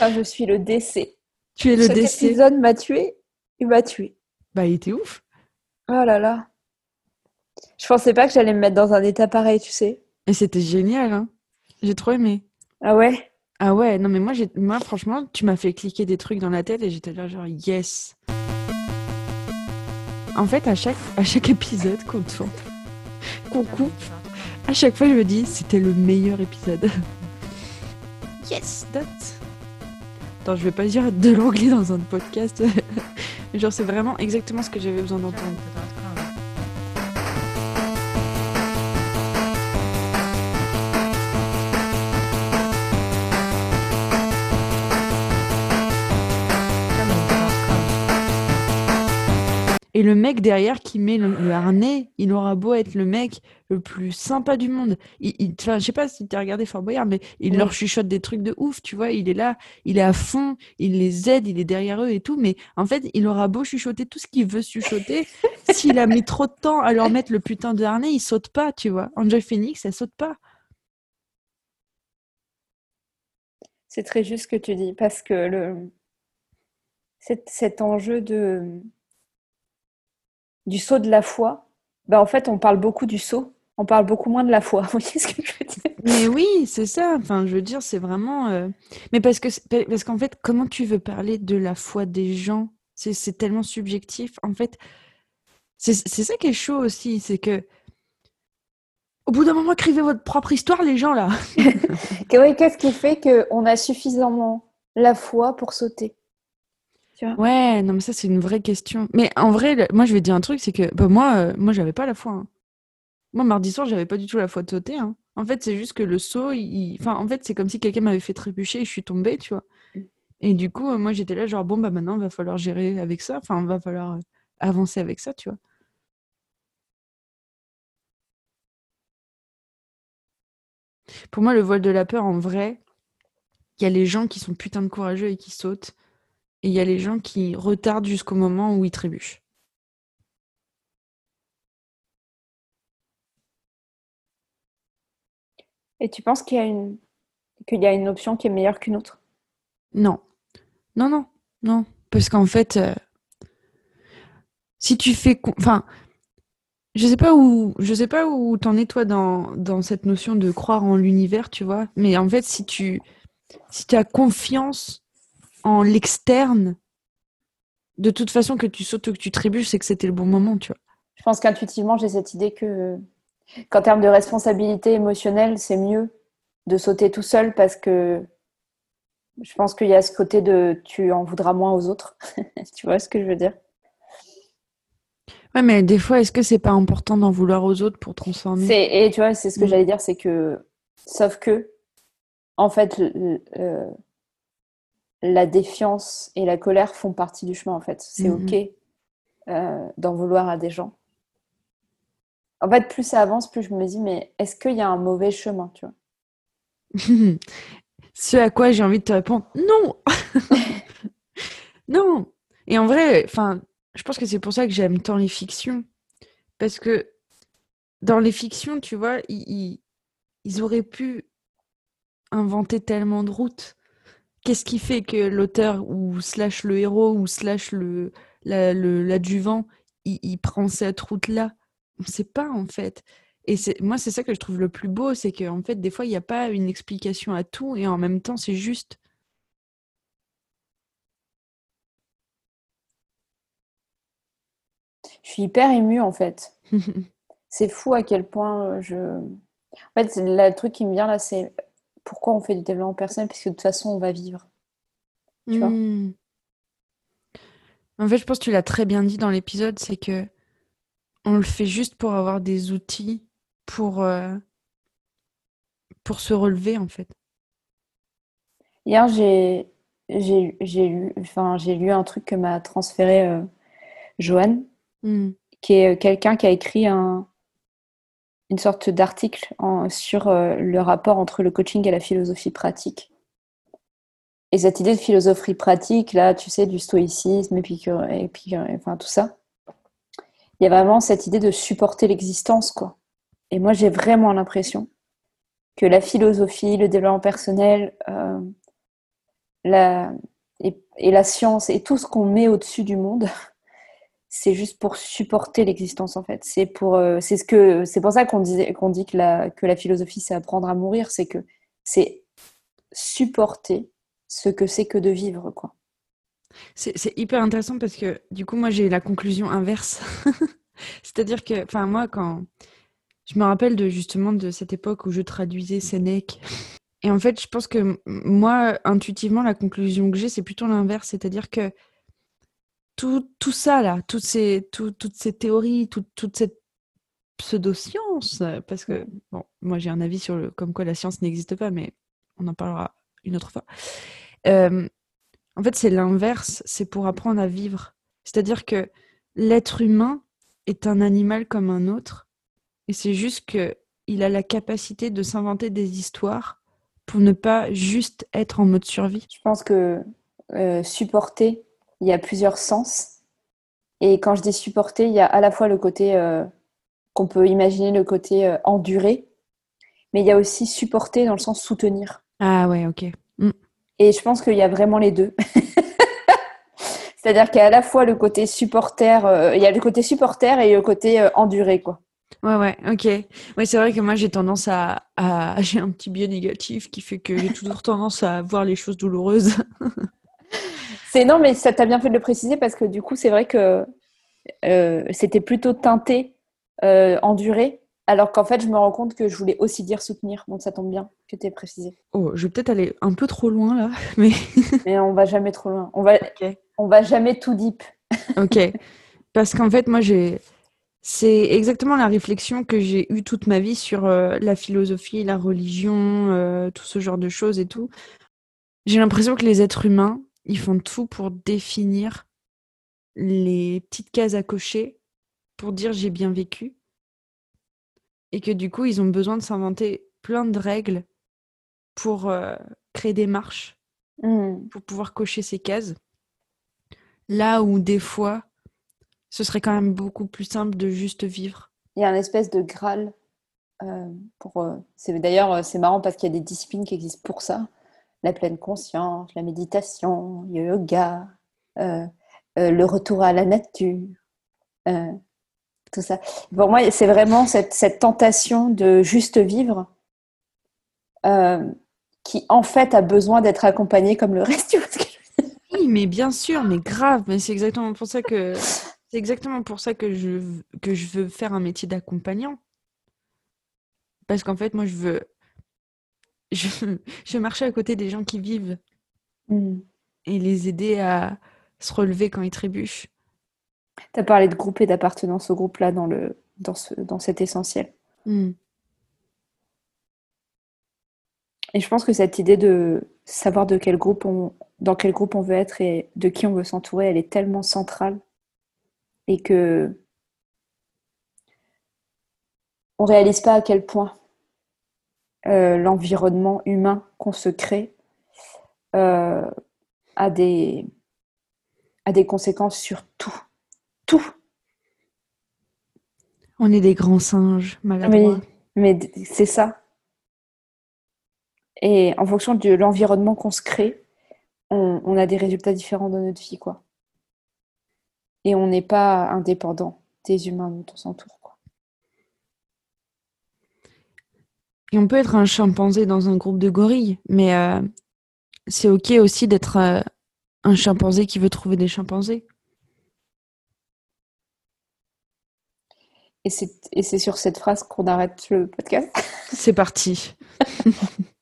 Ah, je suis le décès. Tu es le Cet décès. épisode m'a tué. Il m'a tué. Bah, il était ouf. Oh là là. Je pensais pas que j'allais me mettre dans un état pareil, tu sais. Et c'était génial, hein. J'ai trop aimé. Ah ouais? Ah ouais, non mais moi, moi franchement, tu m'as fait cliquer des trucs dans la tête et j'étais là genre yes. En fait, à chaque, à chaque épisode qu'on tourne, qu'on coupe, à chaque fois je me dis c'était le meilleur épisode. Yes, that's. Attends, je vais pas dire de l'anglais dans un podcast. genre c'est vraiment exactement ce que j'avais besoin d'entendre. Le mec derrière qui met le, le harnais, il aura beau être le mec le plus sympa du monde. Il, il- je sais pas si tu as regardé Fort Boyard, mais il Oui. leur chuchote des trucs de ouf, tu vois. Il est là, il est à fond, il les aide, il est derrière eux et tout. Mais en fait, il aura beau chuchoter tout ce qu'il veut chuchoter. S'il a mis trop de temps à leur mettre le putain de harnais, il saute pas, tu vois. Angel Phoenix, elle saute pas. C'est très juste ce que tu dis, parce que le... cet, cet enjeu de... du saut de la foi, bah en fait, on parle beaucoup du saut, on parle beaucoup moins de la foi. Vous voyez ce que je veux dire? Mais oui, c'est ça. Enfin, je veux dire, c'est vraiment. euh, Mais parce que parce qu'en fait, comment tu veux parler de la foi des gens? C'est tellement subjectif. En fait, c'est ça qui est chaud aussi, c'est que au bout d'un moment, écrivez votre propre histoire, les gens là. Qu'est-ce qui fait qu'on a suffisamment la foi pour sauter? Tu vois Ouais, non, mais ça c'est une vraie question. Mais en vrai, moi je vais te dire un truc, c'est que bah, moi, euh, moi j'avais pas la foi. hein. Moi, mardi soir, j'avais pas du tout la foi de sauter. hein. En fait, c'est juste que le saut, il... il- enfin, en fait, c'est comme si quelqu'un m'avait fait trébucher et je suis tombée, tu vois. Et du coup, euh, moi j'étais là, genre bon, bah maintenant, va falloir gérer avec ça. Enfin, va falloir euh, avancer avec ça, tu vois. Pour moi, le vol de la peur, en vrai, il y a les gens qui sont putain de courageux et qui sautent. Et il y a les gens qui retardent jusqu'au moment où ils trébuchent. Et tu penses qu'il y a une qu'il y a une option qui est meilleure qu'une autre? Non. Non, non, non. Parce qu'en fait, euh, si tu fais... Enfin, je sais pas où, je sais pas où t'en es toi dans, dans cette notion de croire en l'univers, tu vois. Mais en fait, si tu, si tu as confiance en l'externe, de toute façon que tu sautes ou que tu trébuches, c'est que c'était le bon moment, tu vois. Je pense qu'intuitivement, j'ai cette idée que qu'en termes de responsabilité émotionnelle, c'est mieux de sauter tout seul parce que je pense qu'il y a ce côté de tu en voudras moins aux autres. tu vois ce que je veux dire? Ouais, mais des fois, est-ce que c'est pas important d'en vouloir aux autres pour transformer? C'est et tu vois, c'est ce que Mm. j'allais dire, c'est que sauf que en fait, euh, la défiance et la colère font partie du chemin. En fait, c'est Mhm. ok euh, d'en vouloir à des gens. En fait, plus ça avance, plus je me dis, mais est-ce qu'il y a un mauvais chemin, tu vois? Ce à quoi j'ai envie de te répondre, non Non Et en vrai, enfin, je pense que c'est pour ça que j'aime tant les fictions. Parce que dans les fictions, tu vois, ils, ils- ils auraient pu inventer tellement de routes. Qu'est-ce qui fait que l'auteur ou slash le héros ou slash le la- l'adjuvant, il, il prend cette route-là? On ne sait pas en fait. Et moi, c'est ça que je trouve le plus beau, c'est qu'en fait, des fois, il n'y a pas une explication à tout et en même temps, c'est juste. Je suis hyper émue en fait. C'est fou à quel point euh, je. En fait, c'est le truc qui me vient là, c'est pourquoi on fait du développement personnel, puisque de toute façon, on va vivre. Tu vois Hmm. En fait, je pense que tu l'as très bien dit dans l'épisode, c'est que on le fait juste pour avoir des outils pour, euh, pour se relever, en fait. Hier, j'ai j'ai j'ai lu, enfin, j'ai lu un truc que m'a transféré euh, Joanne, Hmm. qui est euh, quelqu'un qui a écrit un, une sorte d'article sur euh, le rapport entre le coaching et la philosophie pratique. Et cette idée de philosophie pratique, là, tu sais, du stoïcisme, épicure, épicure, enfin tout ça, il y a vraiment cette idée de supporter l'existence, quoi. Et moi, j'ai vraiment l'impression que la philosophie, le développement personnel, euh, la, et la science et tout ce qu'on met au-dessus du monde, c'est juste pour supporter l'existence en fait. C'est pour, euh, c'est ce que, c'est pour ça qu'on disait, qu'on dit que la, que la philosophie c'est apprendre à mourir, c'est que c'est supporter ce que c'est que de vivre quoi. C'est hyper intéressant parce que du coup moi j'ai la conclusion inverse. C'est-à-dire que, enfin moi quand je me rappelle de justement de cette époque où je traduisais Sénèque. Et en fait, je pense que moi, intuitivement, la conclusion que j'ai, c'est plutôt l'inverse. C'est-à-dire que tout, tout ça, là, toutes ces, toutes ces théories, toute cette pseudo-science, parce que, bon, moi j'ai un avis sur le, comme quoi la science n'existe pas, mais on en parlera une autre fois. Euh, en fait, c'est l'inverse, c'est pour apprendre à vivre. C'est-à-dire que l'être humain est un animal comme un autre, et c'est juste qu'il a la capacité de s'inventer des histoires pour ne pas juste être en mode survie. Je pense que euh, supporter il y a plusieurs sens. Et quand je dis supporter, il y a à la fois le côté euh, qu'on peut imaginer, le côté euh, endurer, mais il y a aussi supporter dans le sens soutenir. Ah ouais, ok. Mm. Et je pense qu'il y a vraiment les deux. C'est-à-dire qu'il y a à la fois le côté supporter, euh, il y a le côté supporter et le côté enduré, quoi. Ouais, ouais, ok. Ouais, c'est vrai que moi j'ai tendance à, à... j'ai un petit biais négatif qui fait que j'ai toujours tendance à voir les choses douloureuses. non, mais ça t'a bien fait de le préciser parce que du coup, c'est vrai que euh, c'était plutôt teinté, euh, enduré, alors qu'en fait, je me rends compte que je voulais aussi dire soutenir. Donc ça tombe bien que tu aies précisé. Oh, je vais peut-être aller un peu trop loin là, mais. mais on va jamais trop loin. On va, on va jamais tout deep. ok. Parce qu'en fait, moi, j'ai. C'est exactement la réflexion que j'ai eue toute ma vie sur euh, la philosophie, la religion, tout ce genre de choses et tout. J'ai l'impression que les êtres humains, ils font tout pour définir les petites cases à cocher pour dire j'ai bien vécu. Et que du coup, ils ont besoin de s'inventer plein de règles pour euh, créer des marches, mmh. pour pouvoir cocher ces cases. Là où des fois, ce serait quand même beaucoup plus simple de juste vivre. Il y a une espèce de Graal. Euh, pour, euh, D'ailleurs, c'est marrant parce qu'il y a des disciplines qui existent pour ça la pleine conscience, la méditation, le yoga, euh, euh, le retour à la nature, euh, tout ça. Pour moi, c'est vraiment cette, tentation de juste vivre qui, en fait, a besoin d'être accompagnée comme le reste. oui, mais bien sûr, mais grave. Mais c'est exactement pour ça que c'est exactement pour ça que je que je veux faire un métier d'accompagnant. Parce qu'en fait, moi, je veux je, je, marchais à côté des gens qui vivent mm. et les aider à se relever quand ils trébuchent. Tu as parlé de groupe et d'appartenance au groupe là dans, le, dans, ce, dans cet essentiel. Mm. Et je pense que cette idée de savoir de quel groupe on, dans quel groupe on veut être et de qui on veut s'entourer, elle est tellement centrale et que on réalise pas à quel point euh, l'environnement humain qu'on se crée euh, a, des, a des conséquences sur tout. Tout. On est des grands singes maladroits. Mais, mais c'est ça. Et en fonction de l'environnement qu'on se crée, on, on, a des résultats différents dans notre vie, quoi. Et on n'est pas indépendant des humains dont on s'entoure. Et on peut être un chimpanzé dans un groupe de gorilles, mais euh, c'est ok aussi d'être euh, un chimpanzé qui veut trouver des chimpanzés. Et c'est sur cette phrase qu'on arrête le podcast? C'est parti.